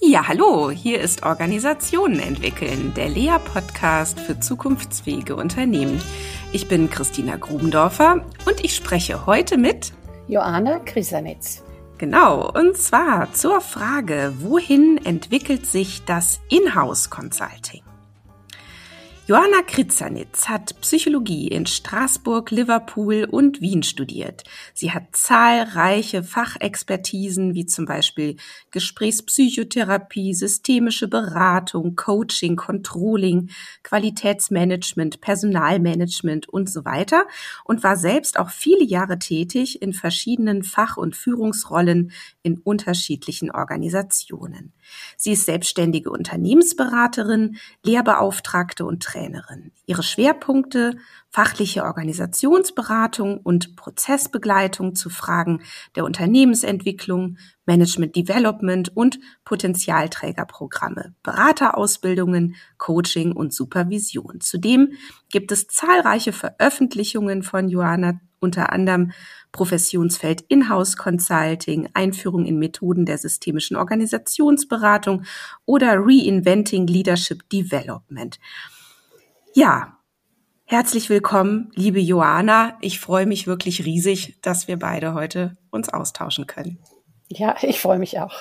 Ja, hallo, hier ist Organisationen entwickeln, der Lea-Podcast für zukunftsfähige Unternehmen. Ich bin Christina Grubendorfer und ich spreche heute mit Joanna Krisanitz. Genau, und zwar zur Frage, wohin entwickelt sich das Inhouse Consulting? Johanna Kritzanitz hat Psychologie in Straßburg, Liverpool und Wien studiert. Sie hat zahlreiche Fachexpertisen wie zum Beispiel Gesprächspsychotherapie, systemische Beratung, Coaching, Controlling, Qualitätsmanagement, Personalmanagement und so weiter und war selbst auch viele Jahre tätig in verschiedenen Fach- und Führungsrollen in unterschiedlichen Organisationen. Sie ist selbstständige Unternehmensberaterin, Lehrbeauftragte und Trainerin. Ihre Schwerpunkte fachliche Organisationsberatung und Prozessbegleitung zu Fragen der Unternehmensentwicklung, Management Development und Potenzialträgerprogramme, Beraterausbildungen, Coaching und Supervision. Zudem gibt es zahlreiche Veröffentlichungen von Joanna, unter anderem Professionsfeld Inhouse Consulting, Einführung in Methoden der systemischen Organisationsberatung oder Reinventing Leadership Development. Ja, herzlich willkommen, liebe Joana. Ich freue mich wirklich riesig, dass wir beide heute uns austauschen können. Ja, ich freue mich auch.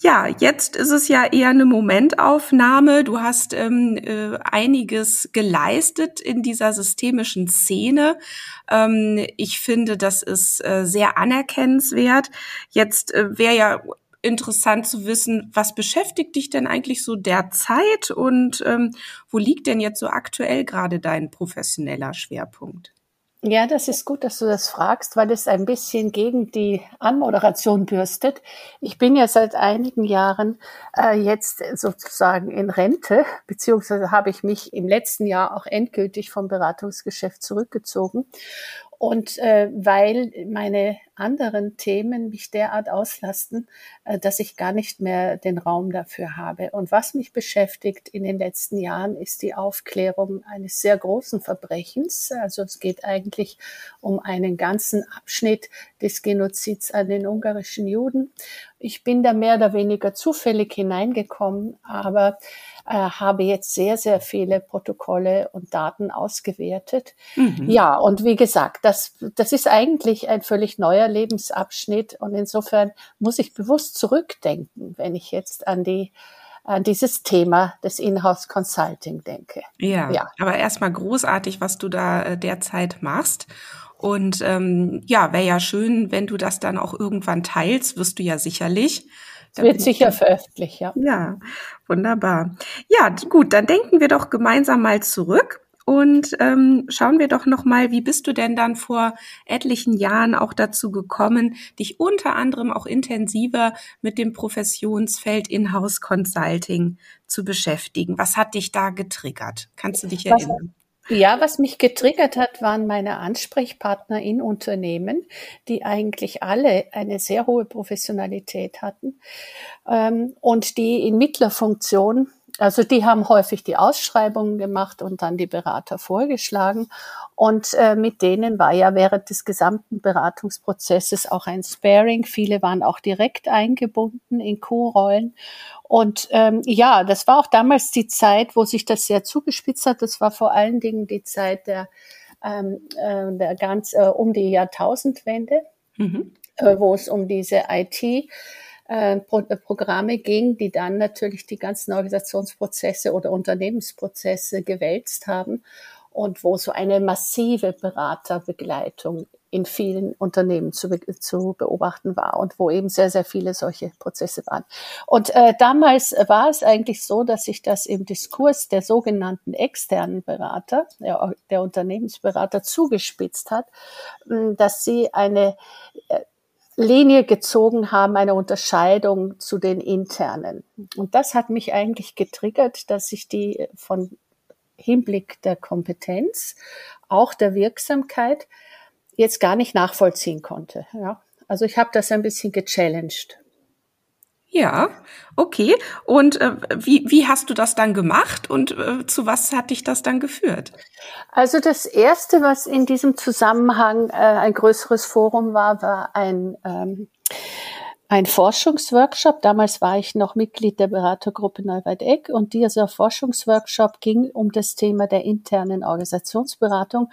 Ja, jetzt ist es ja eher eine Momentaufnahme. Du hast ähm, äh, einiges geleistet in dieser systemischen Szene. Ähm, ich finde, das ist äh, sehr anerkennenswert. Jetzt äh, wäre ja interessant zu wissen, was beschäftigt dich denn eigentlich so derzeit und ähm, wo liegt denn jetzt so aktuell gerade dein professioneller Schwerpunkt? Ja, das ist gut, dass du das fragst, weil es ein bisschen gegen die Anmoderation bürstet. Ich bin ja seit einigen Jahren äh, jetzt sozusagen in Rente, beziehungsweise habe ich mich im letzten Jahr auch endgültig vom Beratungsgeschäft zurückgezogen. Und äh, weil meine anderen Themen mich derart auslasten, äh, dass ich gar nicht mehr den Raum dafür habe. Und was mich beschäftigt in den letzten Jahren ist die Aufklärung eines sehr großen Verbrechens. Also es geht eigentlich um einen ganzen Abschnitt des Genozids an den ungarischen Juden. Ich bin da mehr oder weniger zufällig hineingekommen, aber äh, habe jetzt sehr, sehr viele Protokolle und Daten ausgewertet. Mhm. Ja, und wie gesagt, das, das ist eigentlich ein völlig neuer Lebensabschnitt und insofern muss ich bewusst zurückdenken, wenn ich jetzt an die an dieses Thema des Inhouse Consulting denke. Ja, ja. aber erstmal großartig, was du da äh, derzeit machst. Und ähm, ja, wäre ja schön, wenn du das dann auch irgendwann teilst, wirst du ja sicherlich. Da wird sicher veröffentlicht, ja. Ja, wunderbar. Ja, gut, dann denken wir doch gemeinsam mal zurück und ähm, schauen wir doch noch mal, wie bist du denn dann vor etlichen Jahren auch dazu gekommen, dich unter anderem auch intensiver mit dem Professionsfeld Inhouse Consulting zu beschäftigen? Was hat dich da getriggert? Kannst du dich erinnern? Ja, was mich getriggert hat, waren meine Ansprechpartner in Unternehmen, die eigentlich alle eine sehr hohe Professionalität hatten ähm, und die in Mittlerfunktion also die haben häufig die Ausschreibungen gemacht und dann die Berater vorgeschlagen. Und äh, mit denen war ja während des gesamten Beratungsprozesses auch ein Sparing. Viele waren auch direkt eingebunden in Co-Rollen. Und ähm, ja, das war auch damals die Zeit, wo sich das sehr zugespitzt hat. Das war vor allen Dingen die Zeit der, ähm, äh, der ganz äh, um die Jahrtausendwende, mhm. äh, wo es um diese IT äh, Pro äh, Programme ging, die dann natürlich die ganzen Organisationsprozesse oder Unternehmensprozesse gewälzt haben und wo so eine massive Beraterbegleitung in vielen Unternehmen zu, be zu beobachten war und wo eben sehr, sehr viele solche Prozesse waren. Und äh, damals war es eigentlich so, dass sich das im Diskurs der sogenannten externen Berater, der, der Unternehmensberater zugespitzt hat, dass sie eine äh, Linie gezogen haben, eine Unterscheidung zu den internen. Und das hat mich eigentlich getriggert, dass ich die von Hinblick der Kompetenz, auch der Wirksamkeit, jetzt gar nicht nachvollziehen konnte. Ja. Also ich habe das ein bisschen gechallenged. Ja, okay. Und äh, wie, wie hast du das dann gemacht und äh, zu was hat dich das dann geführt? Also das Erste, was in diesem Zusammenhang äh, ein größeres Forum war, war ein, ähm, ein Forschungsworkshop. Damals war ich noch Mitglied der Beratergruppe Neuweit-Eck und dieser Forschungsworkshop ging um das Thema der internen Organisationsberatung.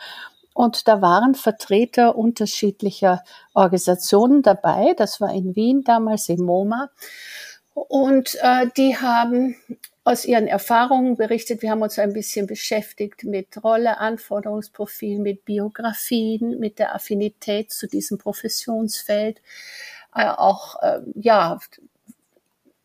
Und da waren Vertreter unterschiedlicher Organisationen dabei. Das war in Wien damals im MoMA. Und äh, die haben aus ihren Erfahrungen berichtet. Wir haben uns ein bisschen beschäftigt mit Rolle, Anforderungsprofil, mit Biografien, mit der Affinität zu diesem Professionsfeld. Äh, auch, äh, ja,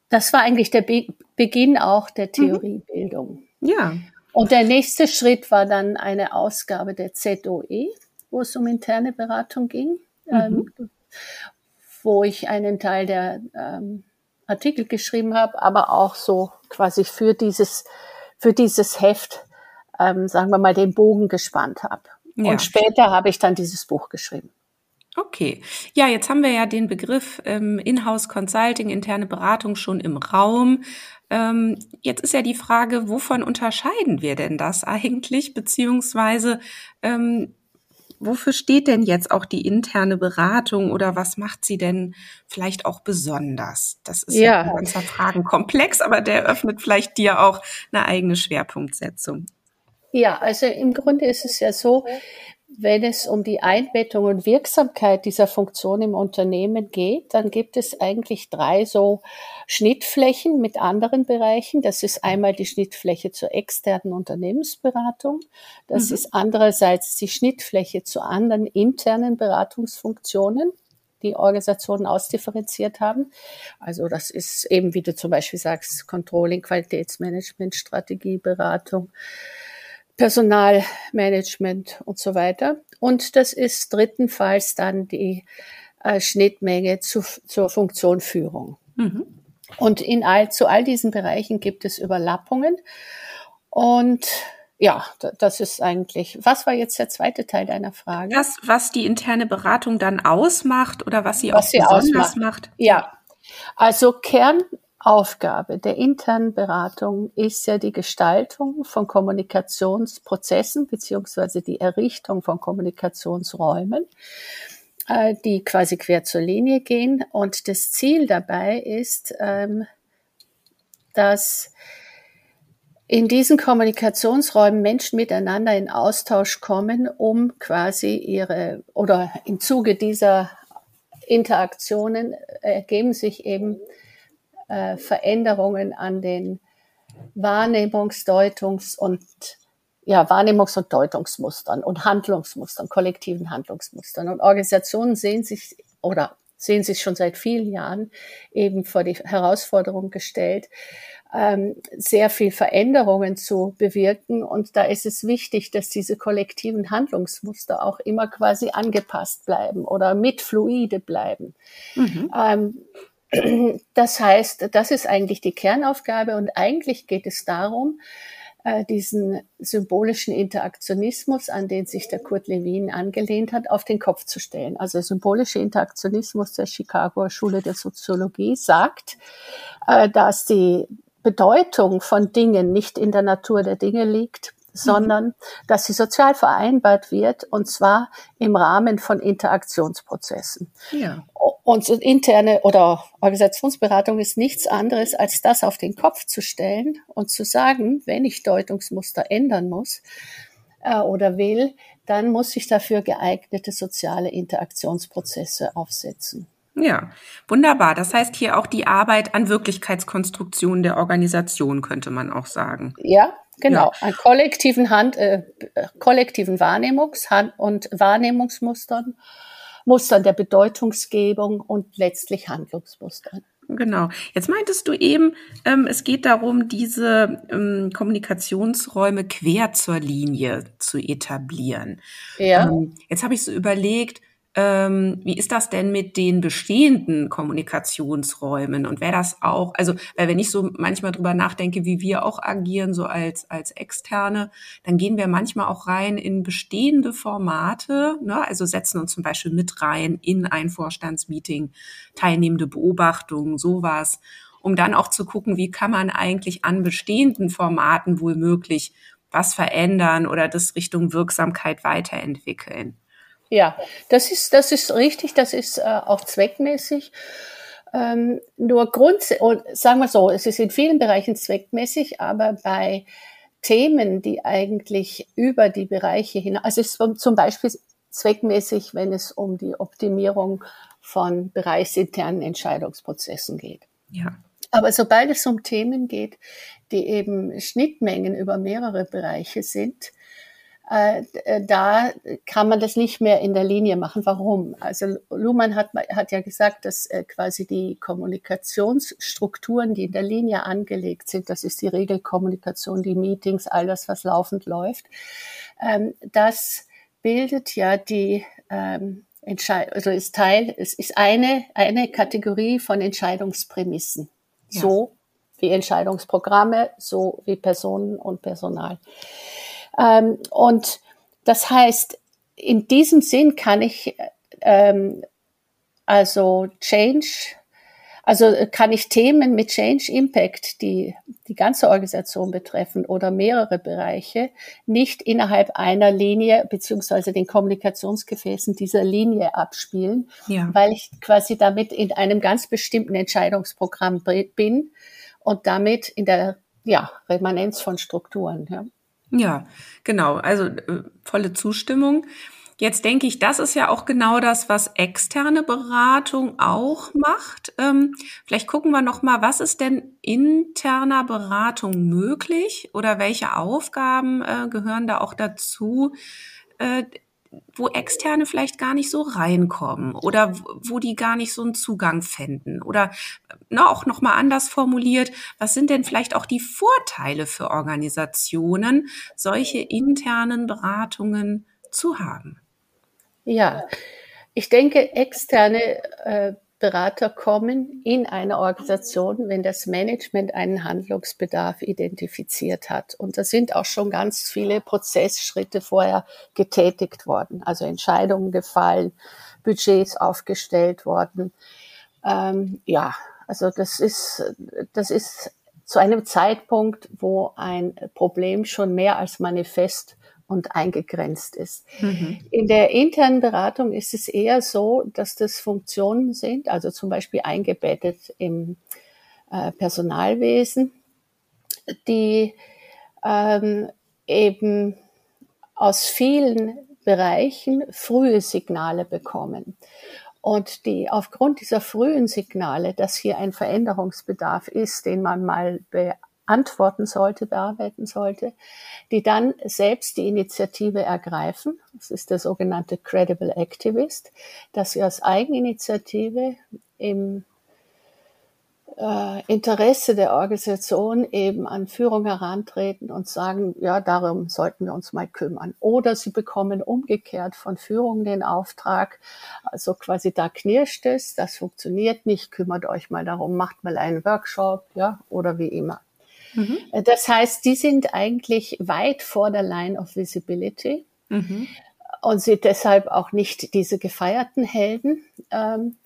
das war eigentlich der Be Beginn auch der mhm. Theoriebildung. Ja. Und der nächste Schritt war dann eine Ausgabe der ZOE, wo es um interne Beratung ging, mhm. ähm, wo ich einen Teil der ähm, Artikel geschrieben habe, aber auch so quasi für dieses, für dieses Heft, ähm, sagen wir mal, den Bogen gespannt habe. Ja. Und später habe ich dann dieses Buch geschrieben. Okay. Ja, jetzt haben wir ja den Begriff ähm, Inhouse Consulting, interne Beratung schon im Raum. Ähm, jetzt ist ja die Frage, wovon unterscheiden wir denn das eigentlich? Beziehungsweise ähm, wofür steht denn jetzt auch die interne Beratung oder was macht sie denn vielleicht auch besonders? Das ist ja, ja unser Fragenkomplex, aber der öffnet vielleicht dir auch eine eigene Schwerpunktsetzung. Ja, also im Grunde ist es ja so, wenn es um die Einbettung und Wirksamkeit dieser Funktion im Unternehmen geht, dann gibt es eigentlich drei so Schnittflächen mit anderen Bereichen. Das ist einmal die Schnittfläche zur externen Unternehmensberatung. Das mhm. ist andererseits die Schnittfläche zu anderen internen Beratungsfunktionen die Organisationen ausdifferenziert haben. Also das ist eben, wie du zum Beispiel sagst, Controlling, Qualitätsmanagement, Strategieberatung, Personalmanagement und so weiter. Und das ist drittenfalls dann die äh, Schnittmenge zu, zur Funktion Führung. Mhm. Und in all, zu all diesen Bereichen gibt es Überlappungen. Und ja, das ist eigentlich. Was war jetzt der zweite Teil deiner Frage? Das, was die interne Beratung dann ausmacht oder was sie was auch sie besonders ausmacht. macht. Ja, also Kern Aufgabe der internen Beratung ist ja die Gestaltung von Kommunikationsprozessen beziehungsweise die Errichtung von Kommunikationsräumen, äh, die quasi quer zur Linie gehen. Und das Ziel dabei ist, ähm, dass in diesen Kommunikationsräumen Menschen miteinander in Austausch kommen, um quasi ihre oder im Zuge dieser Interaktionen ergeben sich eben äh, Veränderungen an den Wahrnehmungs-, Deutungs- und ja, Wahrnehmungs- und Deutungsmustern und Handlungsmustern, kollektiven Handlungsmustern. Und Organisationen sehen sich oder sehen sich schon seit vielen Jahren eben vor die Herausforderung gestellt, ähm, sehr viel Veränderungen zu bewirken. Und da ist es wichtig, dass diese kollektiven Handlungsmuster auch immer quasi angepasst bleiben oder mit fluide bleiben. Mhm. Ähm, das heißt, das ist eigentlich die Kernaufgabe und eigentlich geht es darum, äh, diesen symbolischen Interaktionismus, an den sich der Kurt Lewin angelehnt hat, auf den Kopf zu stellen. Also symbolische Interaktionismus der Chicagoer Schule der Soziologie sagt, äh, dass die Bedeutung von Dingen nicht in der Natur der Dinge liegt, sondern dass sie sozial vereinbart wird und zwar im Rahmen von Interaktionsprozessen. Ja. Und interne oder Organisationsberatung ist nichts anderes, als das auf den Kopf zu stellen und zu sagen, wenn ich Deutungsmuster ändern muss äh, oder will, dann muss ich dafür geeignete soziale Interaktionsprozesse aufsetzen. Ja, wunderbar. Das heißt hier auch die Arbeit an Wirklichkeitskonstruktion der Organisation, könnte man auch sagen. Ja, Genau, ja. an kollektiven Hand, äh, kollektiven Wahrnehmungs- und Wahrnehmungsmustern, Mustern der Bedeutungsgebung und letztlich Handlungsmustern. Genau. Jetzt meintest du eben, ähm, es geht darum, diese ähm, Kommunikationsräume quer zur Linie zu etablieren. Ja. Ähm, jetzt habe ich so überlegt, ähm, wie ist das denn mit den bestehenden Kommunikationsräumen und wäre das auch, also weil wenn ich so manchmal drüber nachdenke, wie wir auch agieren, so als, als Externe, dann gehen wir manchmal auch rein in bestehende Formate, ne? also setzen uns zum Beispiel mit rein in ein Vorstandsmeeting, teilnehmende Beobachtungen, sowas, um dann auch zu gucken, wie kann man eigentlich an bestehenden Formaten wohl möglich was verändern oder das Richtung Wirksamkeit weiterentwickeln. Ja, das ist, das ist richtig, das ist äh, auch zweckmäßig. Ähm, nur Grund, sagen wir so, es ist in vielen Bereichen zweckmäßig, aber bei Themen, die eigentlich über die Bereiche hinaus, also es ist zum Beispiel zweckmäßig, wenn es um die Optimierung von bereichsinternen Entscheidungsprozessen geht. Ja. Aber sobald es um Themen geht, die eben Schnittmengen über mehrere Bereiche sind, da kann man das nicht mehr in der Linie machen. Warum? Also Luhmann hat, hat ja gesagt, dass äh, quasi die Kommunikationsstrukturen, die in der Linie angelegt sind, das ist die Regelkommunikation, die Meetings, all das, was laufend läuft, ähm, das bildet ja die ähm, Entscheid also ist Teil, es ist eine, eine Kategorie von Entscheidungsprämissen. Ja. So wie Entscheidungsprogramme, so wie Personen und Personal. Ähm, und das heißt, in diesem Sinn kann ich ähm, also Change, also kann ich Themen mit Change Impact, die die ganze Organisation betreffen oder mehrere Bereiche, nicht innerhalb einer Linie beziehungsweise den Kommunikationsgefäßen dieser Linie abspielen, ja. weil ich quasi damit in einem ganz bestimmten Entscheidungsprogramm bin und damit in der ja, Remanenz von Strukturen. Ja. Ja, genau. Also äh, volle Zustimmung. Jetzt denke ich, das ist ja auch genau das, was externe Beratung auch macht. Ähm, vielleicht gucken wir noch mal, was ist denn interner Beratung möglich oder welche Aufgaben äh, gehören da auch dazu, äh, wo Externe vielleicht gar nicht so reinkommen oder wo die gar nicht so einen Zugang fänden oder na, auch noch mal anders formuliert, was sind denn vielleicht auch die Vorteile für Organisationen, solche internen Beratungen zu haben? Ja, ich denke, externe äh, Berater kommen in eine Organisation, wenn das Management einen Handlungsbedarf identifiziert hat. Und da sind auch schon ganz viele Prozessschritte vorher getätigt worden, also Entscheidungen gefallen, Budgets aufgestellt worden. Ähm, ja, also das ist, das ist zu einem Zeitpunkt, wo ein Problem schon mehr als manifest und eingegrenzt ist. Mhm. In der internen Beratung ist es eher so, dass das Funktionen sind, also zum Beispiel eingebettet im äh, Personalwesen, die ähm, eben aus vielen Bereichen frühe Signale bekommen. Und die aufgrund dieser frühen Signale, dass hier ein Veränderungsbedarf ist, den man mal antworten sollte, bearbeiten sollte, die dann selbst die Initiative ergreifen. Das ist der sogenannte Credible Activist, dass sie aus Eigeninitiative im äh, Interesse der Organisation eben an Führung herantreten und sagen, ja, darum sollten wir uns mal kümmern. Oder sie bekommen umgekehrt von Führung den Auftrag, also quasi da knirscht es, das funktioniert nicht, kümmert euch mal darum, macht mal einen Workshop, ja, oder wie immer. Mhm. Das heißt, die sind eigentlich weit vor der Line of Visibility mhm. und sind deshalb auch nicht diese gefeierten Helden. Ähm,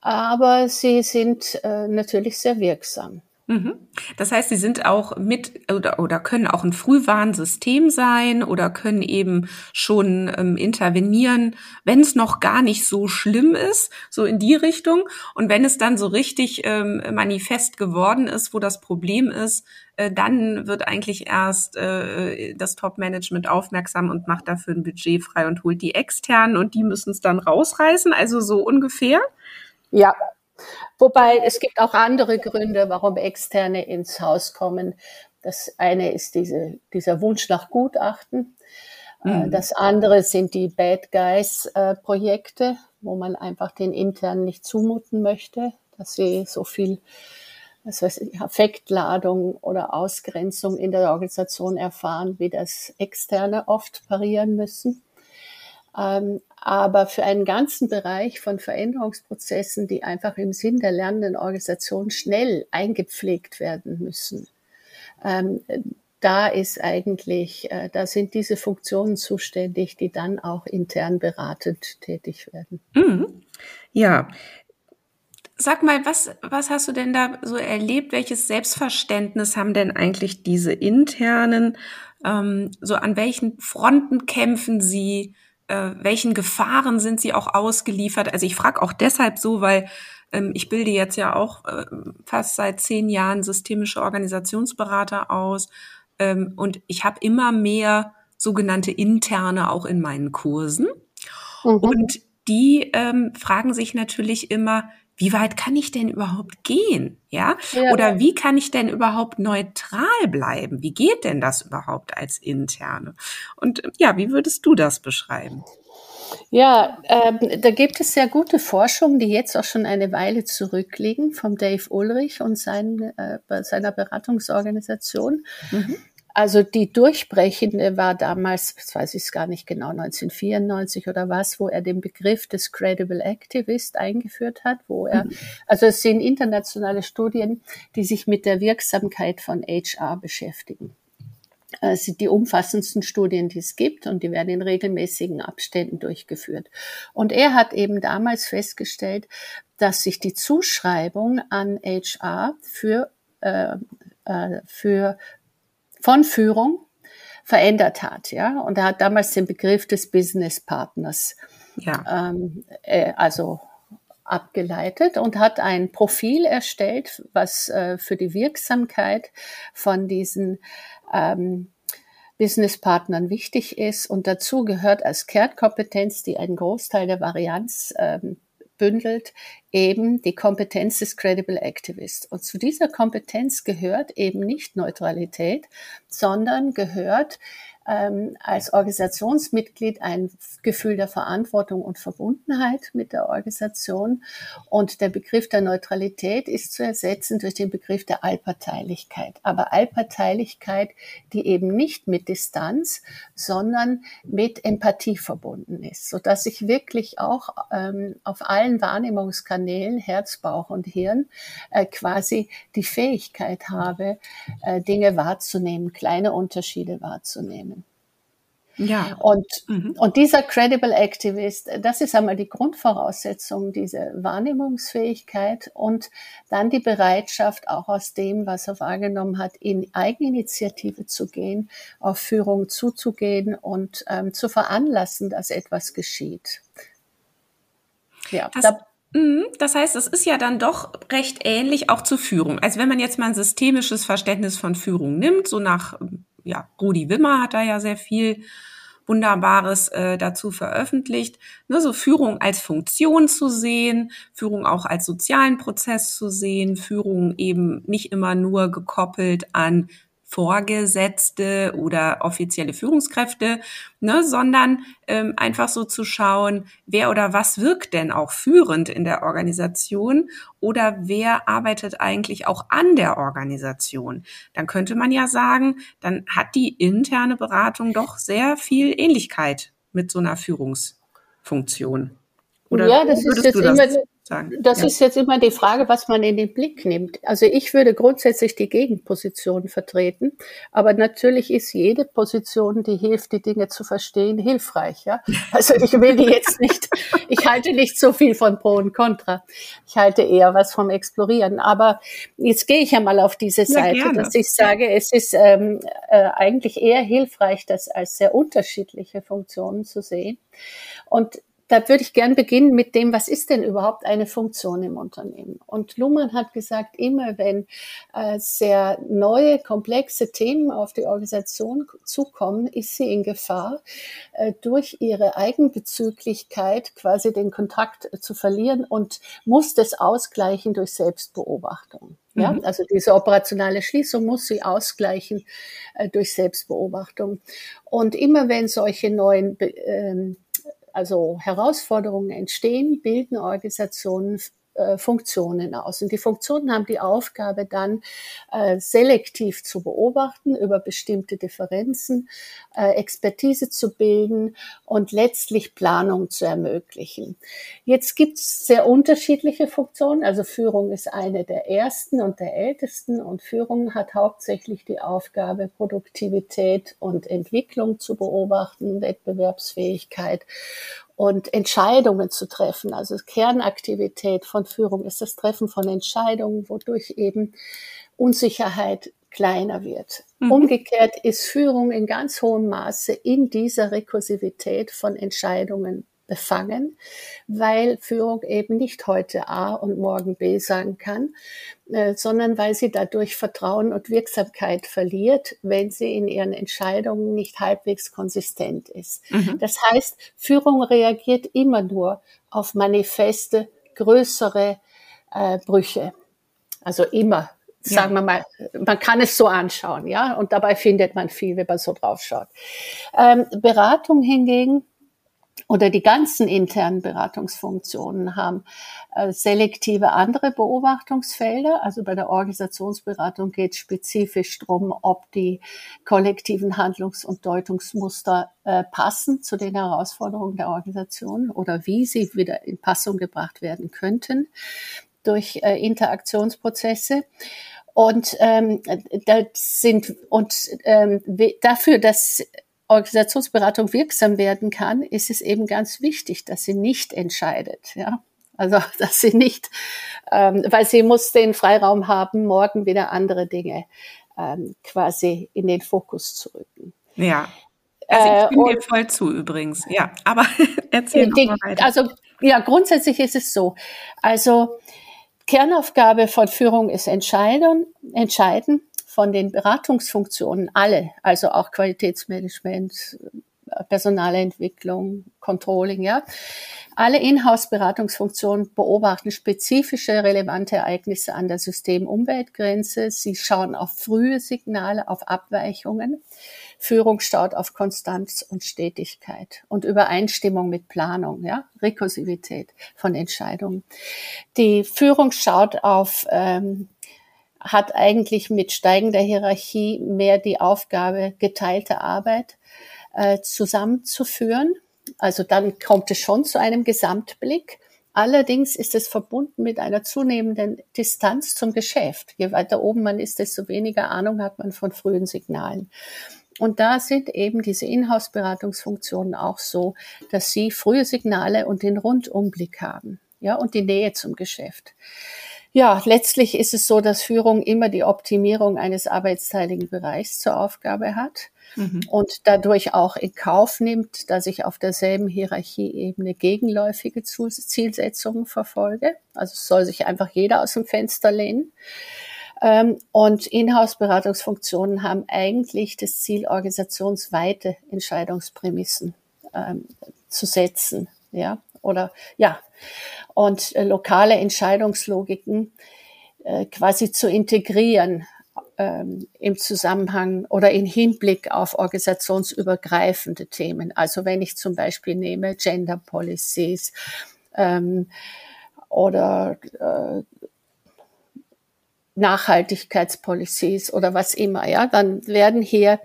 aber sie sind äh, natürlich sehr wirksam. Mhm. Das heißt, sie sind auch mit oder, oder können auch ein Frühwarnsystem sein oder können eben schon ähm, intervenieren, wenn es noch gar nicht so schlimm ist, so in die Richtung. Und wenn es dann so richtig ähm, manifest geworden ist, wo das Problem ist, äh, dann wird eigentlich erst äh, das Top-Management aufmerksam und macht dafür ein Budget frei und holt die externen und die müssen es dann rausreißen, also so ungefähr. Ja, Wobei es gibt auch andere Gründe, warum Externe ins Haus kommen. Das eine ist diese, dieser Wunsch nach Gutachten. Äh, mhm. Das andere sind die Bad Guys äh, Projekte, wo man einfach den internen nicht zumuten möchte, dass sie so viel was weiß ich, Affektladung oder Ausgrenzung in der Organisation erfahren, wie das Externe oft parieren müssen. Ähm, aber für einen ganzen Bereich von Veränderungsprozessen, die einfach im Sinn der lernenden Organisation schnell eingepflegt werden müssen, ähm, da ist eigentlich, äh, da sind diese Funktionen zuständig, die dann auch intern beratend tätig werden. Mhm. Ja. Sag mal, was, was hast du denn da so erlebt? Welches Selbstverständnis haben denn eigentlich diese internen? Ähm, so an welchen Fronten kämpfen sie? Äh, welchen Gefahren sind sie auch ausgeliefert? Also ich frage auch deshalb so, weil ähm, ich bilde jetzt ja auch äh, fast seit zehn Jahren systemische Organisationsberater aus ähm, und ich habe immer mehr sogenannte interne auch in meinen Kursen. Mhm. Und die ähm, fragen sich natürlich immer, wie weit kann ich denn überhaupt gehen? Ja? ja? Oder wie kann ich denn überhaupt neutral bleiben? Wie geht denn das überhaupt als Interne? Und ja, wie würdest du das beschreiben? Ja, ähm, da gibt es sehr gute Forschung, die jetzt auch schon eine Weile zurückliegen, vom Dave Ulrich und sein, äh, seiner Beratungsorganisation. Mhm. Also die durchbrechende war damals, das weiß ich gar nicht genau, 1994 oder was, wo er den Begriff des Credible Activist eingeführt hat, wo er, mhm. also es sind internationale Studien, die sich mit der Wirksamkeit von HR beschäftigen. Es sind die umfassendsten Studien, die es gibt und die werden in regelmäßigen Abständen durchgeführt. Und er hat eben damals festgestellt, dass sich die Zuschreibung an HR für, äh, äh, für von Führung verändert hat, ja. Und er hat damals den Begriff des Business Partners, ja. ähm, äh, also abgeleitet und hat ein Profil erstellt, was äh, für die Wirksamkeit von diesen ähm, Businesspartnern wichtig ist. Und dazu gehört als Kernkompetenz, die einen Großteil der Varianz ähm, bündelt, eben die Kompetenz des Credible Activist. Und zu dieser Kompetenz gehört eben nicht Neutralität, sondern gehört ähm, als Organisationsmitglied ein Gefühl der Verantwortung und Verbundenheit mit der Organisation. Und der Begriff der Neutralität ist zu ersetzen durch den Begriff der Allparteilichkeit. Aber Allparteilichkeit, die eben nicht mit Distanz, sondern mit Empathie verbunden ist, sodass ich wirklich auch ähm, auf allen Wahrnehmungskanälen, Herz, Bauch und Hirn, äh, quasi die Fähigkeit habe, äh, Dinge wahrzunehmen, kleine Unterschiede wahrzunehmen. Ja. Und, mhm. und dieser Credible Activist, das ist einmal die Grundvoraussetzung, diese Wahrnehmungsfähigkeit und dann die Bereitschaft, auch aus dem, was er wahrgenommen hat, in Eigeninitiative zu gehen, auf Führung zuzugehen und ähm, zu veranlassen, dass etwas geschieht. Ja, das, da, mhm. das heißt, es ist ja dann doch recht ähnlich auch zur Führung. Also wenn man jetzt mal ein systemisches Verständnis von Führung nimmt, so nach ja, Rudi Wimmer hat da ja sehr viel Wunderbares äh, dazu veröffentlicht. Ne, so Führung als Funktion zu sehen, Führung auch als sozialen Prozess zu sehen, Führung eben nicht immer nur gekoppelt an Vorgesetzte oder offizielle Führungskräfte, ne, sondern ähm, einfach so zu schauen, wer oder was wirkt denn auch führend in der Organisation oder wer arbeitet eigentlich auch an der Organisation. Dann könnte man ja sagen, dann hat die interne Beratung doch sehr viel Ähnlichkeit mit so einer Führungsfunktion. Oder ja, das ist jetzt immer, sagen. Das ja. ist jetzt immer die Frage, was man in den Blick nimmt. Also ich würde grundsätzlich die Gegenposition vertreten, aber natürlich ist jede Position, die hilft, die Dinge zu verstehen, hilfreich. Ja? Also ich will die jetzt nicht, ich halte nicht so viel von Pro und Contra. Ich halte eher was vom Explorieren. Aber jetzt gehe ich ja mal auf diese Seite, ja, dass ich sage, es ist ähm, äh, eigentlich eher hilfreich, das als sehr unterschiedliche Funktionen zu sehen. Und da würde ich gern beginnen mit dem, was ist denn überhaupt eine Funktion im Unternehmen? Und Luhmann hat gesagt, immer wenn äh, sehr neue, komplexe Themen auf die Organisation zukommen, ist sie in Gefahr, äh, durch ihre Eigenbezüglichkeit quasi den Kontakt zu verlieren und muss das ausgleichen durch Selbstbeobachtung. Ja, mhm. also diese operationale Schließung muss sie ausgleichen äh, durch Selbstbeobachtung. Und immer wenn solche neuen äh, also Herausforderungen entstehen, bilden Organisationen Funktionen aus. Und die Funktionen haben die Aufgabe dann äh, selektiv zu beobachten über bestimmte Differenzen, äh, Expertise zu bilden und letztlich Planung zu ermöglichen. Jetzt gibt es sehr unterschiedliche Funktionen. Also Führung ist eine der ersten und der ältesten und Führung hat hauptsächlich die Aufgabe, Produktivität und Entwicklung zu beobachten, Wettbewerbsfähigkeit und Entscheidungen zu treffen. Also Kernaktivität von Führung ist das Treffen von Entscheidungen, wodurch eben Unsicherheit kleiner wird. Mhm. Umgekehrt ist Führung in ganz hohem Maße in dieser Rekursivität von Entscheidungen befangen, weil Führung eben nicht heute A und morgen B sein kann, äh, sondern weil sie dadurch Vertrauen und Wirksamkeit verliert, wenn sie in ihren Entscheidungen nicht halbwegs konsistent ist. Mhm. Das heißt, Führung reagiert immer nur auf manifeste, größere äh, Brüche. Also immer sagen wir mal, man kann es so anschauen, ja, und dabei findet man viel, wenn man so drauf schaut. Ähm, Beratung hingegen oder die ganzen internen Beratungsfunktionen haben äh, selektive andere Beobachtungsfelder. Also bei der Organisationsberatung geht es spezifisch darum, ob die kollektiven Handlungs- und Deutungsmuster äh, passen zu den Herausforderungen der Organisation oder wie sie wieder in Passung gebracht werden könnten durch äh, Interaktionsprozesse. Und ähm, da sind und ähm, dafür, dass Organisationsberatung wirksam werden kann, ist es eben ganz wichtig, dass sie nicht entscheidet. Ja? Also, dass sie nicht, ähm, weil sie muss den Freiraum haben, morgen wieder andere Dinge ähm, quasi in den Fokus zu rücken. Ja. Also ich stimme äh, dir voll zu übrigens. Ja, aber erzähl die, mal weiter. Also ja, grundsätzlich ist es so. Also Kernaufgabe von Führung ist entscheiden, entscheiden von den Beratungsfunktionen alle, also auch Qualitätsmanagement, Personalentwicklung, Controlling, ja. Alle Inhouse-Beratungsfunktionen beobachten spezifische relevante Ereignisse an der System-Umweltgrenze. Sie schauen auf frühe Signale, auf Abweichungen. Führung staut auf Konstanz und Stetigkeit und Übereinstimmung mit Planung, ja, Rekursivität von Entscheidungen. Die Führung schaut auf ähm, hat eigentlich mit steigender Hierarchie mehr die Aufgabe, geteilte Arbeit äh, zusammenzuführen. Also dann kommt es schon zu einem Gesamtblick. Allerdings ist es verbunden mit einer zunehmenden Distanz zum Geschäft. Je weiter oben man ist, desto weniger Ahnung hat man von frühen Signalen. Und da sind eben diese Inhouse-Beratungsfunktionen auch so, dass sie frühe Signale und den Rundumblick haben, ja, und die Nähe zum Geschäft. Ja, letztlich ist es so, dass Führung immer die Optimierung eines arbeitsteiligen Bereichs zur Aufgabe hat mhm. und dadurch auch in Kauf nimmt, dass ich auf derselben Hierarchieebene gegenläufige Zielsetzungen verfolge. Also soll sich einfach jeder aus dem Fenster lehnen. Ähm, und Inhouse-Beratungsfunktionen haben eigentlich das Ziel, organisationsweite Entscheidungsprämissen ähm, zu setzen. Ja, oder ja, und äh, lokale Entscheidungslogiken äh, quasi zu integrieren ähm, im Zusammenhang oder in Hinblick auf organisationsübergreifende Themen. Also wenn ich zum Beispiel nehme Gender Policies ähm, oder äh, Nachhaltigkeitspolicies oder was immer, ja, dann werden hier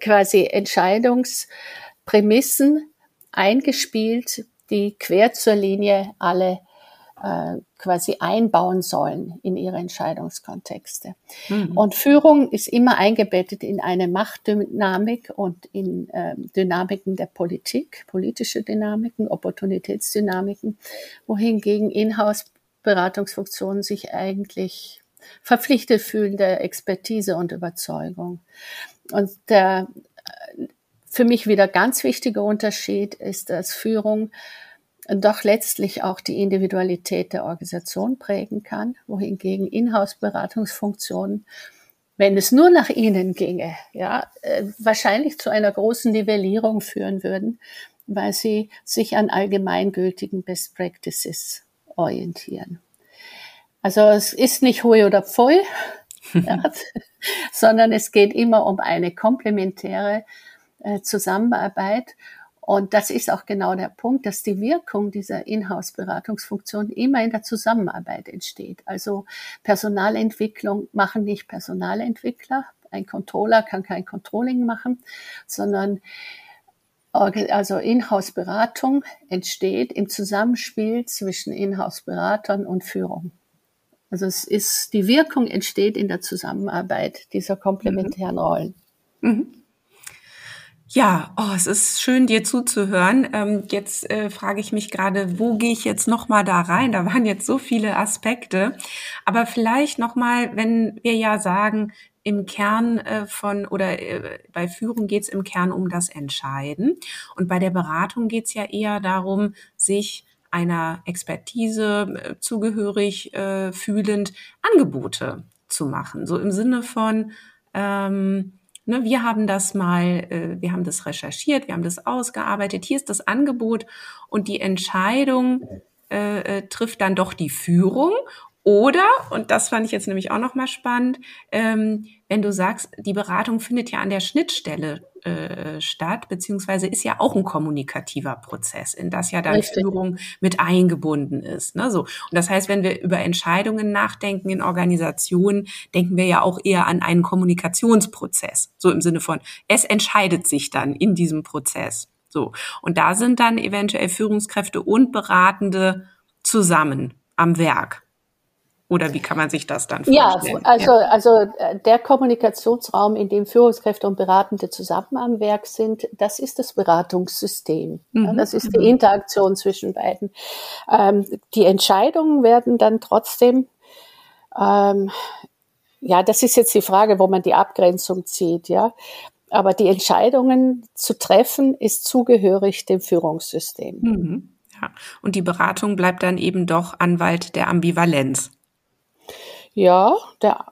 quasi Entscheidungsprämissen eingespielt, die quer zur Linie alle äh, quasi einbauen sollen in ihre Entscheidungskontexte. Mhm. Und Führung ist immer eingebettet in eine Machtdynamik und in äh, Dynamiken der Politik, politische Dynamiken, Opportunitätsdynamiken, wohingegen Inhouse-Beratungsfunktionen sich eigentlich verpflichtet fühlen der Expertise und Überzeugung. Und der für mich wieder ganz wichtige Unterschied ist, dass Führung doch letztlich auch die Individualität der Organisation prägen kann, wohingegen Inhouse-Beratungsfunktionen, wenn es nur nach ihnen ginge, ja, äh, wahrscheinlich zu einer großen Nivellierung führen würden, weil sie sich an allgemeingültigen Best Practices orientieren. Also es ist nicht hui oder pfui, ja, sondern es geht immer um eine komplementäre äh, Zusammenarbeit. Und das ist auch genau der Punkt, dass die Wirkung dieser Inhouse-Beratungsfunktion immer in der Zusammenarbeit entsteht. Also Personalentwicklung machen nicht Personalentwickler. Ein Controller kann kein Controlling machen, sondern also Inhouse-Beratung entsteht im Zusammenspiel zwischen Inhouse-Beratern und Führung. Also es ist, die Wirkung entsteht in der Zusammenarbeit dieser komplementären mhm. Rollen. Mhm. Ja, oh, es ist schön, dir zuzuhören. Ähm, jetzt äh, frage ich mich gerade, wo gehe ich jetzt noch mal da rein? Da waren jetzt so viele Aspekte, aber vielleicht noch mal, wenn wir ja sagen, im Kern äh, von oder äh, bei Führung geht es im Kern um das Entscheiden und bei der Beratung geht es ja eher darum, sich einer Expertise äh, zugehörig äh, fühlend Angebote zu machen. So im Sinne von ähm, Ne, wir haben das mal, äh, wir haben das recherchiert, wir haben das ausgearbeitet. Hier ist das Angebot und die Entscheidung äh, äh, trifft dann doch die Führung. Oder, und das fand ich jetzt nämlich auch nochmal spannend, ähm, wenn du sagst, die Beratung findet ja an der Schnittstelle äh, statt, beziehungsweise ist ja auch ein kommunikativer Prozess, in das ja dann Richtig. Führung mit eingebunden ist. Ne? So. Und das heißt, wenn wir über Entscheidungen nachdenken in Organisationen, denken wir ja auch eher an einen Kommunikationsprozess. So im Sinne von, es entscheidet sich dann in diesem Prozess. So. Und da sind dann eventuell Führungskräfte und Beratende zusammen am Werk. Oder wie kann man sich das dann vorstellen? Ja, also, ja. also äh, der Kommunikationsraum, in dem Führungskräfte und Beratende zusammen am Werk sind, das ist das Beratungssystem. Mhm. Das ist die mhm. Interaktion zwischen beiden. Ähm, die Entscheidungen werden dann trotzdem, ähm, ja, das ist jetzt die Frage, wo man die Abgrenzung zieht, ja. Aber die Entscheidungen zu treffen, ist zugehörig dem Führungssystem. Mhm. Ja. Und die Beratung bleibt dann eben doch Anwalt der Ambivalenz. Ja, der.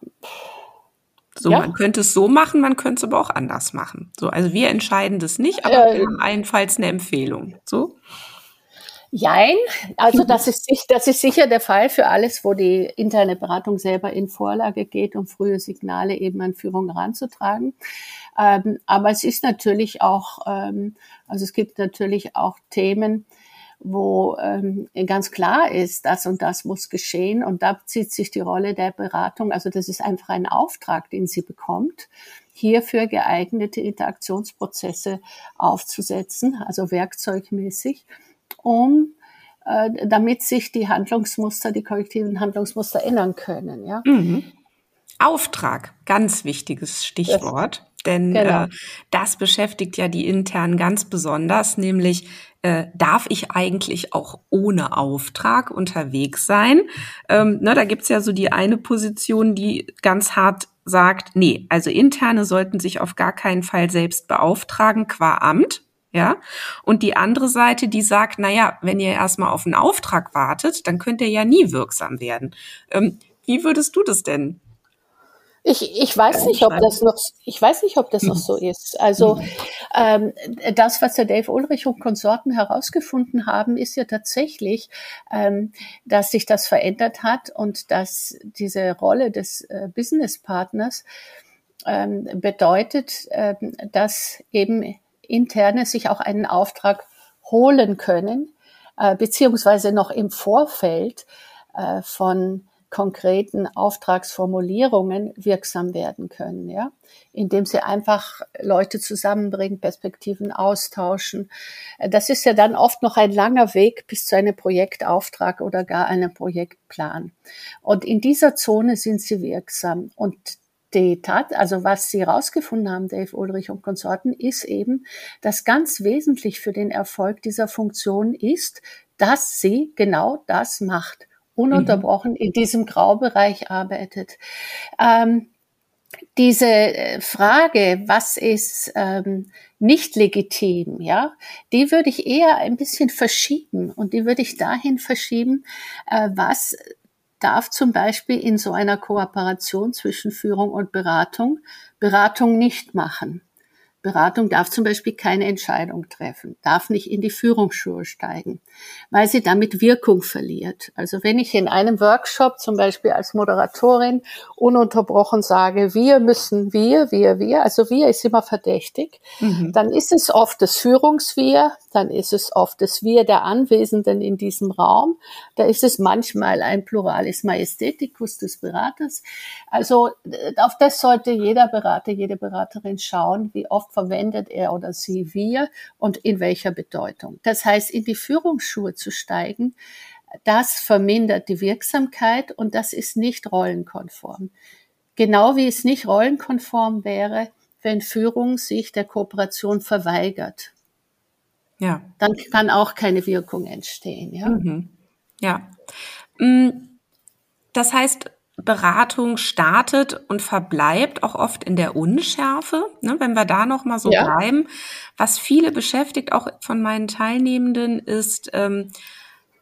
So, ja. man könnte es so machen, man könnte es aber auch anders machen. So, also wir entscheiden das nicht, aber äh, wir haben allenfalls eine Empfehlung. So. Jein, also das ist, das ist sicher der Fall für alles, wo die interne Beratung selber in Vorlage geht, um frühe Signale eben an Führung heranzutragen. Ähm, aber es ist natürlich auch, ähm, also es gibt natürlich auch Themen, wo ähm, ganz klar ist, das und das muss geschehen. Und da zieht sich die Rolle der Beratung. Also das ist einfach ein Auftrag, den sie bekommt, hierfür geeignete Interaktionsprozesse aufzusetzen, also werkzeugmäßig, um äh, damit sich die Handlungsmuster, die kollektiven Handlungsmuster ändern können. Ja. Mhm. Auftrag, ganz wichtiges Stichwort. Denn genau. äh, das beschäftigt ja die intern ganz besonders, nämlich äh, darf ich eigentlich auch ohne Auftrag unterwegs sein? Ähm, ne, da gibt's ja so die eine Position, die ganz hart sagt, nee, also Interne sollten sich auf gar keinen Fall selbst beauftragen qua Amt. Ja, und die andere Seite, die sagt, na ja, wenn ihr erstmal auf einen Auftrag wartet, dann könnt ihr ja nie wirksam werden. Ähm, wie würdest du das denn ich, ich weiß nicht, ob das noch, ich weiß nicht, ob das noch so ist. Also ähm, das, was der Dave Ulrich und Konsorten herausgefunden haben, ist ja tatsächlich, ähm, dass sich das verändert hat und dass diese Rolle des äh, Businesspartners ähm, bedeutet, äh, dass eben interne sich auch einen Auftrag holen können, äh, beziehungsweise noch im Vorfeld äh, von konkreten Auftragsformulierungen wirksam werden können, ja, indem sie einfach Leute zusammenbringen, Perspektiven austauschen. Das ist ja dann oft noch ein langer Weg bis zu einem Projektauftrag oder gar einem Projektplan. Und in dieser Zone sind sie wirksam. Und die Tat, also was sie herausgefunden haben, Dave Ulrich und Konsorten, ist eben, dass ganz wesentlich für den Erfolg dieser Funktion ist, dass sie genau das macht ununterbrochen in diesem Graubereich arbeitet. Ähm, diese äh, Frage, was ist ähm, nicht legitim, ja, die würde ich eher ein bisschen verschieben und die würde ich dahin verschieben, äh, was darf zum Beispiel in so einer Kooperation zwischen Führung und Beratung Beratung nicht machen. Beratung darf zum Beispiel keine Entscheidung treffen, darf nicht in die Führungsschuhe steigen, weil sie damit Wirkung verliert. Also wenn ich in einem Workshop zum Beispiel als Moderatorin ununterbrochen sage, wir müssen wir, wir, wir, also wir ist immer verdächtig, mhm. dann ist es oft das Führungswir, dann ist es oft das Wir der Anwesenden in diesem Raum, da ist es manchmal ein Pluralis Majestäticus des Beraters. Also auf das sollte jeder Berater, jede Beraterin schauen, wie oft verwendet er oder sie wir und in welcher Bedeutung. Das heißt, in die Führungsschuhe zu steigen, das vermindert die Wirksamkeit und das ist nicht rollenkonform. Genau wie es nicht rollenkonform wäre, wenn Führung sich der Kooperation verweigert. Ja. Dann kann auch keine Wirkung entstehen. Ja. Mhm. Ja. Mm, das heißt, Beratung startet und verbleibt auch oft in der Unschärfe. Ne, wenn wir da noch mal so ja. bleiben, was viele beschäftigt, auch von meinen Teilnehmenden, ist ähm,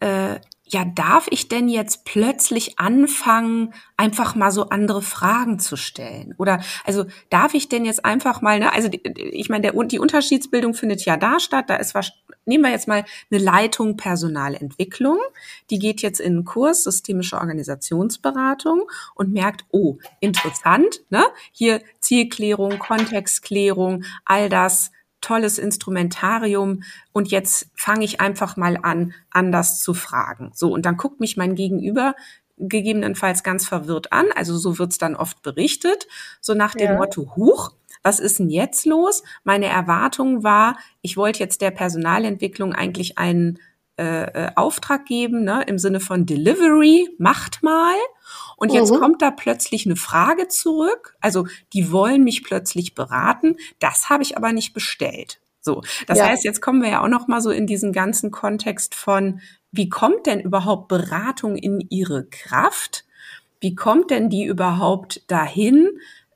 äh, ja, darf ich denn jetzt plötzlich anfangen, einfach mal so andere Fragen zu stellen? Oder also darf ich denn jetzt einfach mal, ne, also ich meine, der, die Unterschiedsbildung findet ja da statt. Da ist was, nehmen wir jetzt mal eine Leitung Personalentwicklung, die geht jetzt in einen Kurs systemische Organisationsberatung und merkt, oh, interessant, ne? Hier Zielklärung, Kontextklärung, all das tolles Instrumentarium und jetzt fange ich einfach mal an, anders zu fragen. So, und dann guckt mich mein Gegenüber gegebenenfalls ganz verwirrt an. Also so wird's dann oft berichtet, so nach dem ja. Motto, Huch, was ist denn jetzt los? Meine Erwartung war, ich wollte jetzt der Personalentwicklung eigentlich einen äh, äh Auftrag geben, ne, im Sinne von Delivery, macht mal. Und jetzt mhm. kommt da plötzlich eine Frage zurück. Also die wollen mich plötzlich beraten. Das habe ich aber nicht bestellt. So, das ja. heißt, jetzt kommen wir ja auch noch mal so in diesen ganzen Kontext von, wie kommt denn überhaupt Beratung in ihre Kraft? Wie kommt denn die überhaupt dahin,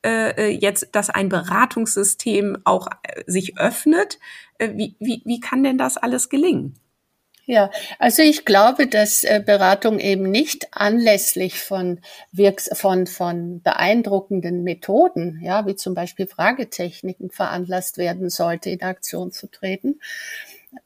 äh, äh jetzt, dass ein Beratungssystem auch äh, sich öffnet? Äh, wie, wie, wie kann denn das alles gelingen? Ja, also ich glaube, dass äh, Beratung eben nicht anlässlich von Wirks von von beeindruckenden Methoden, ja, wie zum Beispiel Fragetechniken veranlasst werden sollte, in Aktion zu treten,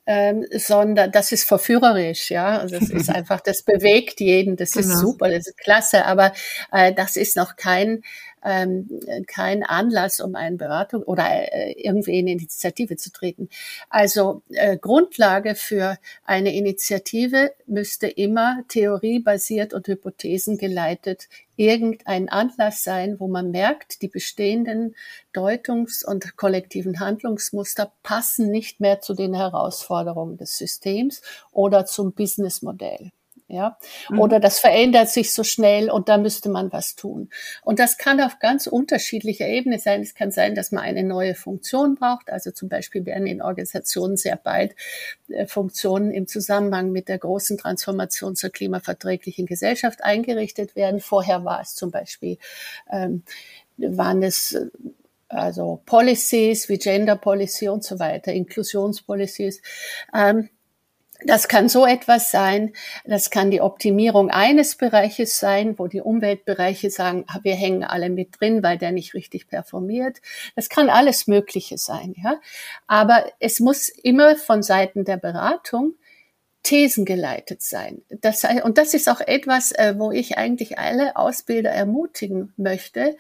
ähm, sondern das ist verführerisch, ja. Also das ist einfach, das bewegt jeden, das genau. ist super, das ist klasse, aber äh, das ist noch kein ähm, kein Anlass, um eine Beratung oder äh, irgendwie in Initiative zu treten. Also äh, Grundlage für eine Initiative müsste immer theoriebasiert und hypothesengeleitet irgendein Anlass sein, wo man merkt, die bestehenden Deutungs- und kollektiven Handlungsmuster passen nicht mehr zu den Herausforderungen des Systems oder zum Businessmodell ja, mhm. oder das verändert sich so schnell und da müsste man was tun. Und das kann auf ganz unterschiedlicher Ebene sein. Es kann sein, dass man eine neue Funktion braucht. Also zum Beispiel werden in Organisationen sehr bald äh, Funktionen im Zusammenhang mit der großen Transformation zur klimaverträglichen Gesellschaft eingerichtet werden. Vorher war es zum Beispiel, ähm, waren es äh, also Policies wie Gender Policy und so weiter, Inklusionspolicies. Ähm, das kann so etwas sein, das kann die Optimierung eines Bereiches sein, wo die Umweltbereiche sagen, ah, wir hängen alle mit drin, weil der nicht richtig performiert. Das kann alles Mögliche sein, ja. Aber es muss immer von Seiten der Beratung Thesen geleitet sein. Das, und das ist auch etwas, äh, wo ich eigentlich alle Ausbilder ermutigen möchte,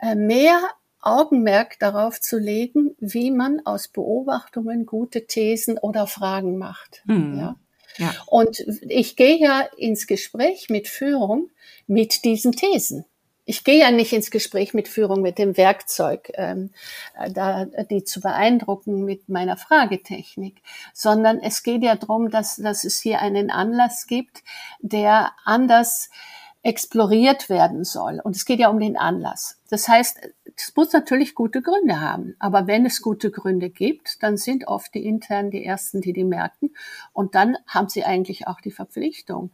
äh, mehr Augenmerk darauf zu legen, wie man aus Beobachtungen gute Thesen oder Fragen macht. Mhm. Ja? ja. Und ich gehe ja ins Gespräch mit Führung mit diesen Thesen. Ich gehe ja nicht ins Gespräch mit Führung mit dem Werkzeug, ähm, da, die zu beeindrucken mit meiner Fragetechnik, sondern es geht ja darum, dass, dass es hier einen Anlass gibt, der anders exploriert werden soll. Und es geht ja um den Anlass. Das heißt, es muss natürlich gute Gründe haben. Aber wenn es gute Gründe gibt, dann sind oft die internen die ersten, die die merken. Und dann haben sie eigentlich auch die Verpflichtung,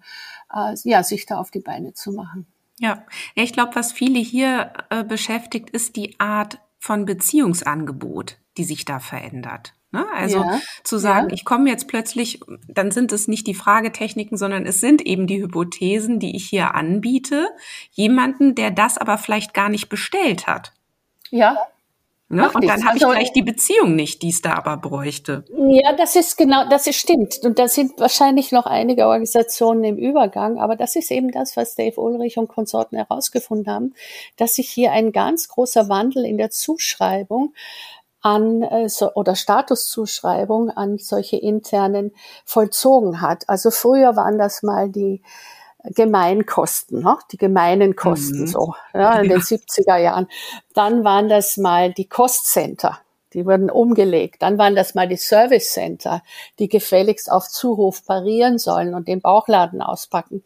äh, ja, sich da auf die Beine zu machen. Ja, ich glaube, was viele hier äh, beschäftigt, ist die Art von Beziehungsangebot, die sich da verändert. Ne? Also ja, zu sagen, ja. ich komme jetzt plötzlich, dann sind es nicht die Fragetechniken, sondern es sind eben die Hypothesen, die ich hier anbiete, jemanden, der das aber vielleicht gar nicht bestellt hat. Ja. Ne? Und dann habe ich also, vielleicht die Beziehung nicht, die es da aber bräuchte. Ja, das ist genau, das ist stimmt. Und da sind wahrscheinlich noch einige Organisationen im Übergang, aber das ist eben das, was Dave Ulrich und Konsorten herausgefunden haben, dass sich hier ein ganz großer Wandel in der Zuschreibung an äh, so, oder Statuszuschreibung an solche internen vollzogen hat. Also früher waren das mal die Gemeinkosten, ne? die gemeinen Kosten mhm. so ja, in den 70er Jahren. Dann waren das mal die Cost-Center, die wurden umgelegt. Dann waren das mal die Service Center, die gefälligst auf Zuruf parieren sollen und den Bauchladen auspacken.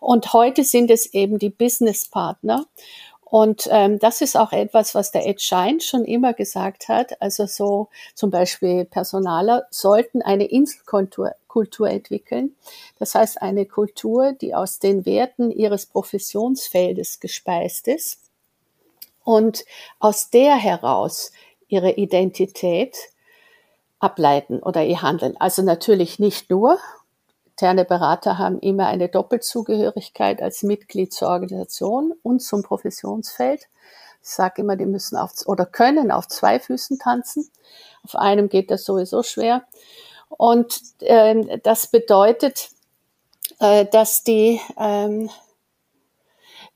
Und heute sind es eben die Business Partner. Und ähm, das ist auch etwas, was der Ed Schein schon immer gesagt hat. Also so zum Beispiel Personaler sollten eine Inselkultur Kultur entwickeln. Das heißt eine Kultur, die aus den Werten ihres Professionsfeldes gespeist ist und aus der heraus ihre Identität ableiten oder ihr Handeln. Also natürlich nicht nur, Externe Berater haben immer eine Doppelzugehörigkeit als Mitglied zur Organisation und zum Professionsfeld. Ich sage immer, die müssen auf oder können auf zwei Füßen tanzen. Auf einem geht das sowieso schwer. Und äh, das bedeutet, äh, dass die, ähm,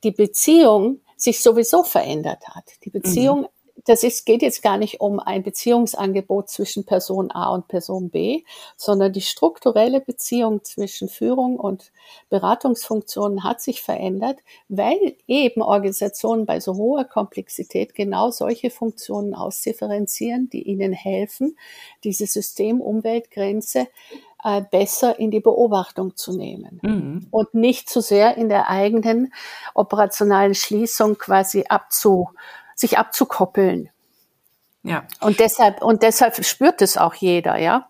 die Beziehung sich sowieso verändert hat. Die Beziehung mhm das ist, geht jetzt gar nicht um ein Beziehungsangebot zwischen Person A und Person B, sondern die strukturelle Beziehung zwischen Führung und Beratungsfunktionen hat sich verändert, weil eben Organisationen bei so hoher Komplexität genau solche Funktionen ausdifferenzieren, die ihnen helfen, diese System-Umweltgrenze äh, besser in die Beobachtung zu nehmen mhm. und nicht zu sehr in der eigenen operationalen Schließung quasi abzu sich abzukoppeln. Ja. Und deshalb, und deshalb spürt es auch jeder, ja.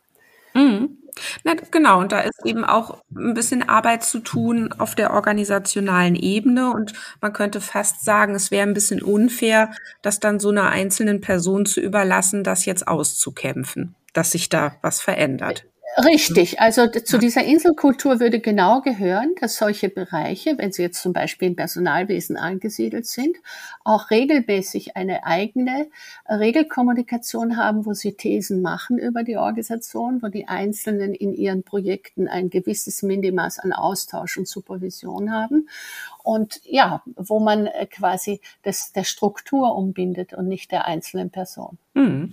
Mhm. Na, genau, und da ist eben auch ein bisschen Arbeit zu tun auf der organisationalen Ebene. Und man könnte fast sagen, es wäre ein bisschen unfair, das dann so einer einzelnen Person zu überlassen, das jetzt auszukämpfen, dass sich da was verändert. Richtig, also zu dieser Inselkultur würde genau gehören, dass solche Bereiche, wenn sie jetzt zum Beispiel im Personalwesen angesiedelt sind, auch regelmäßig eine eigene Regelkommunikation haben, wo sie Thesen machen über die Organisation, wo die Einzelnen in ihren Projekten ein gewisses Minimaß an Austausch und Supervision haben und ja, wo man quasi das der Struktur umbindet und nicht der einzelnen Person. Mhm.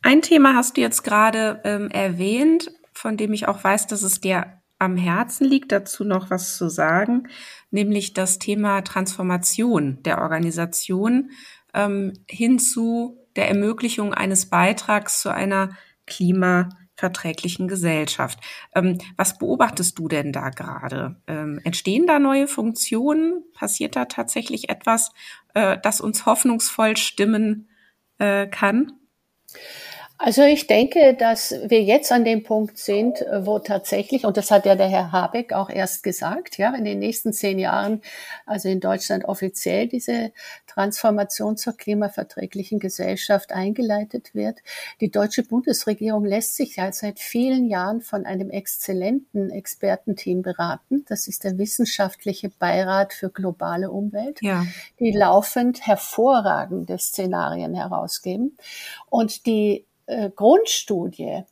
Ein Thema hast du jetzt gerade ähm, erwähnt, von dem ich auch weiß, dass es dir am Herzen liegt, dazu noch was zu sagen, nämlich das Thema Transformation der Organisation ähm, hin zu der Ermöglichung eines Beitrags zu einer klimaverträglichen Gesellschaft. Ähm, was beobachtest du denn da gerade? Ähm, entstehen da neue Funktionen? Passiert da tatsächlich etwas, äh, das uns hoffnungsvoll stimmen äh, kann? Also ich denke, dass wir jetzt an dem Punkt sind, wo tatsächlich, und das hat ja der Herr Habeck auch erst gesagt, ja, in den nächsten zehn Jahren, also in Deutschland offiziell diese Transformation zur klimaverträglichen Gesellschaft eingeleitet wird. Die deutsche Bundesregierung lässt sich ja seit vielen Jahren von einem exzellenten Expertenteam beraten. Das ist der Wissenschaftliche Beirat für globale Umwelt, ja. die laufend hervorragende Szenarien herausgeben und die äh, Grundstudie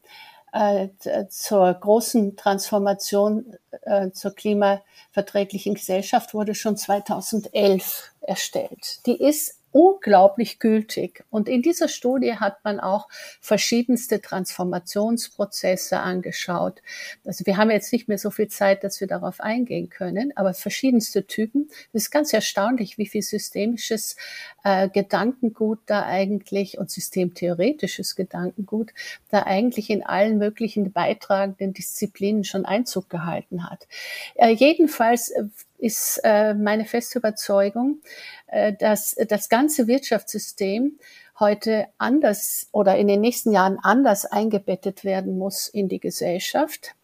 äh, zur großen Transformation äh, zur klimaverträglichen Gesellschaft wurde schon 2011 erstellt. Die ist unglaublich gültig. Und in dieser Studie hat man auch verschiedenste Transformationsprozesse angeschaut. Also wir haben jetzt nicht mehr so viel Zeit, dass wir darauf eingehen können, aber verschiedenste Typen. Es ist ganz erstaunlich, wie viel systemisches äh, Gedankengut da eigentlich und systemtheoretisches Gedankengut da eigentlich in allen möglichen beitragenden Disziplinen schon Einzug gehalten hat. Äh, jedenfalls äh, ist äh, meine feste Überzeugung, äh, dass das ganze Wirtschaftssystem heute anders oder in den nächsten Jahren anders eingebettet werden muss in die Gesellschaft.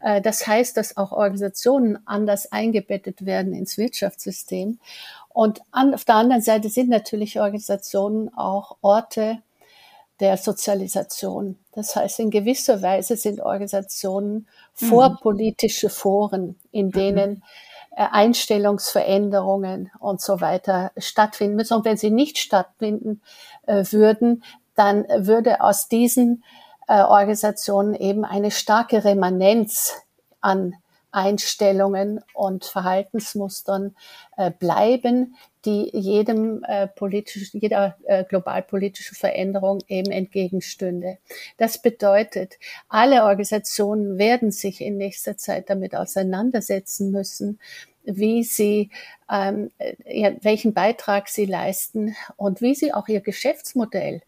Äh, das heißt, dass auch Organisationen anders eingebettet werden ins Wirtschaftssystem. Und an, auf der anderen Seite sind natürlich Organisationen auch Orte der Sozialisation. Das heißt, in gewisser Weise sind Organisationen mhm. vorpolitische Foren, in mhm. denen mhm Einstellungsveränderungen und so weiter stattfinden müssen. Und wenn sie nicht stattfinden äh, würden, dann würde aus diesen äh, Organisationen eben eine starke Remanenz an Einstellungen und Verhaltensmustern äh, bleiben, die jedem äh, politisch, jeder äh, globalpolitischen Veränderung eben entgegenstünde. Das bedeutet, alle Organisationen werden sich in nächster Zeit damit auseinandersetzen müssen, wie sie, ähm, ja, welchen Beitrag sie leisten und wie sie auch ihr Geschäftsmodell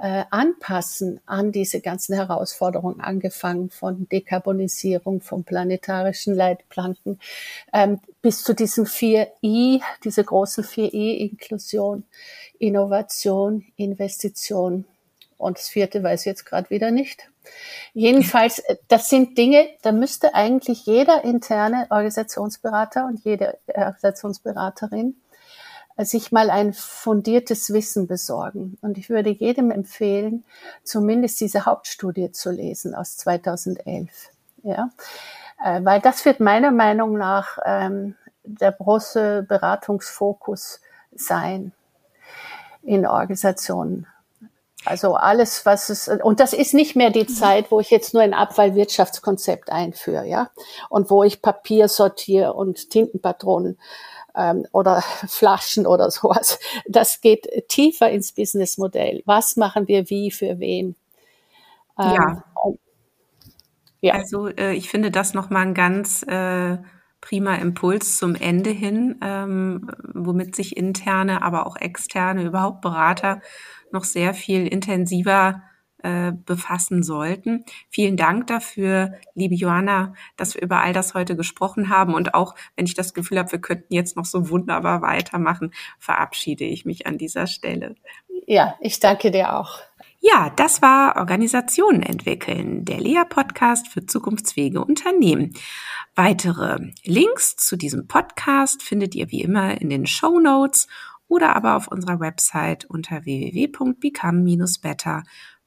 äh, anpassen an diese ganzen Herausforderungen, angefangen von Dekarbonisierung, von planetarischen Leitplanken ähm, bis zu diesen vier I, diese großen vier I, Inklusion, Innovation, Investition und das vierte weiß ich jetzt gerade wieder nicht. Jedenfalls, äh, das sind Dinge, da müsste eigentlich jeder interne Organisationsberater und jede Organisationsberaterin sich mal ein fundiertes Wissen besorgen. Und ich würde jedem empfehlen, zumindest diese Hauptstudie zu lesen aus 2011. Ja, äh, weil das wird meiner Meinung nach ähm, der große Beratungsfokus sein in Organisationen. Also alles, was es, und das ist nicht mehr die Zeit, wo ich jetzt nur ein Abfallwirtschaftskonzept einführe, ja, und wo ich Papier sortiere und Tintenpatronen ähm, oder Flaschen oder sowas. Das geht tiefer ins Businessmodell. Was machen wir wie für wen? Ähm, ja. ja. Also äh, ich finde das nochmal ein ganz äh, prima Impuls zum Ende hin, ähm, womit sich interne, aber auch externe, überhaupt Berater noch sehr viel intensiver äh, befassen sollten. Vielen Dank dafür, liebe Johanna, dass wir über all das heute gesprochen haben. Und auch wenn ich das Gefühl habe, wir könnten jetzt noch so wunderbar weitermachen, verabschiede ich mich an dieser Stelle. Ja, ich danke dir auch. Ja, das war Organisationen entwickeln, der Lea-Podcast für zukunftsfähige Unternehmen. Weitere Links zu diesem Podcast findet ihr wie immer in den Show Notes oder aber auf unserer Website unter www.become-better.org.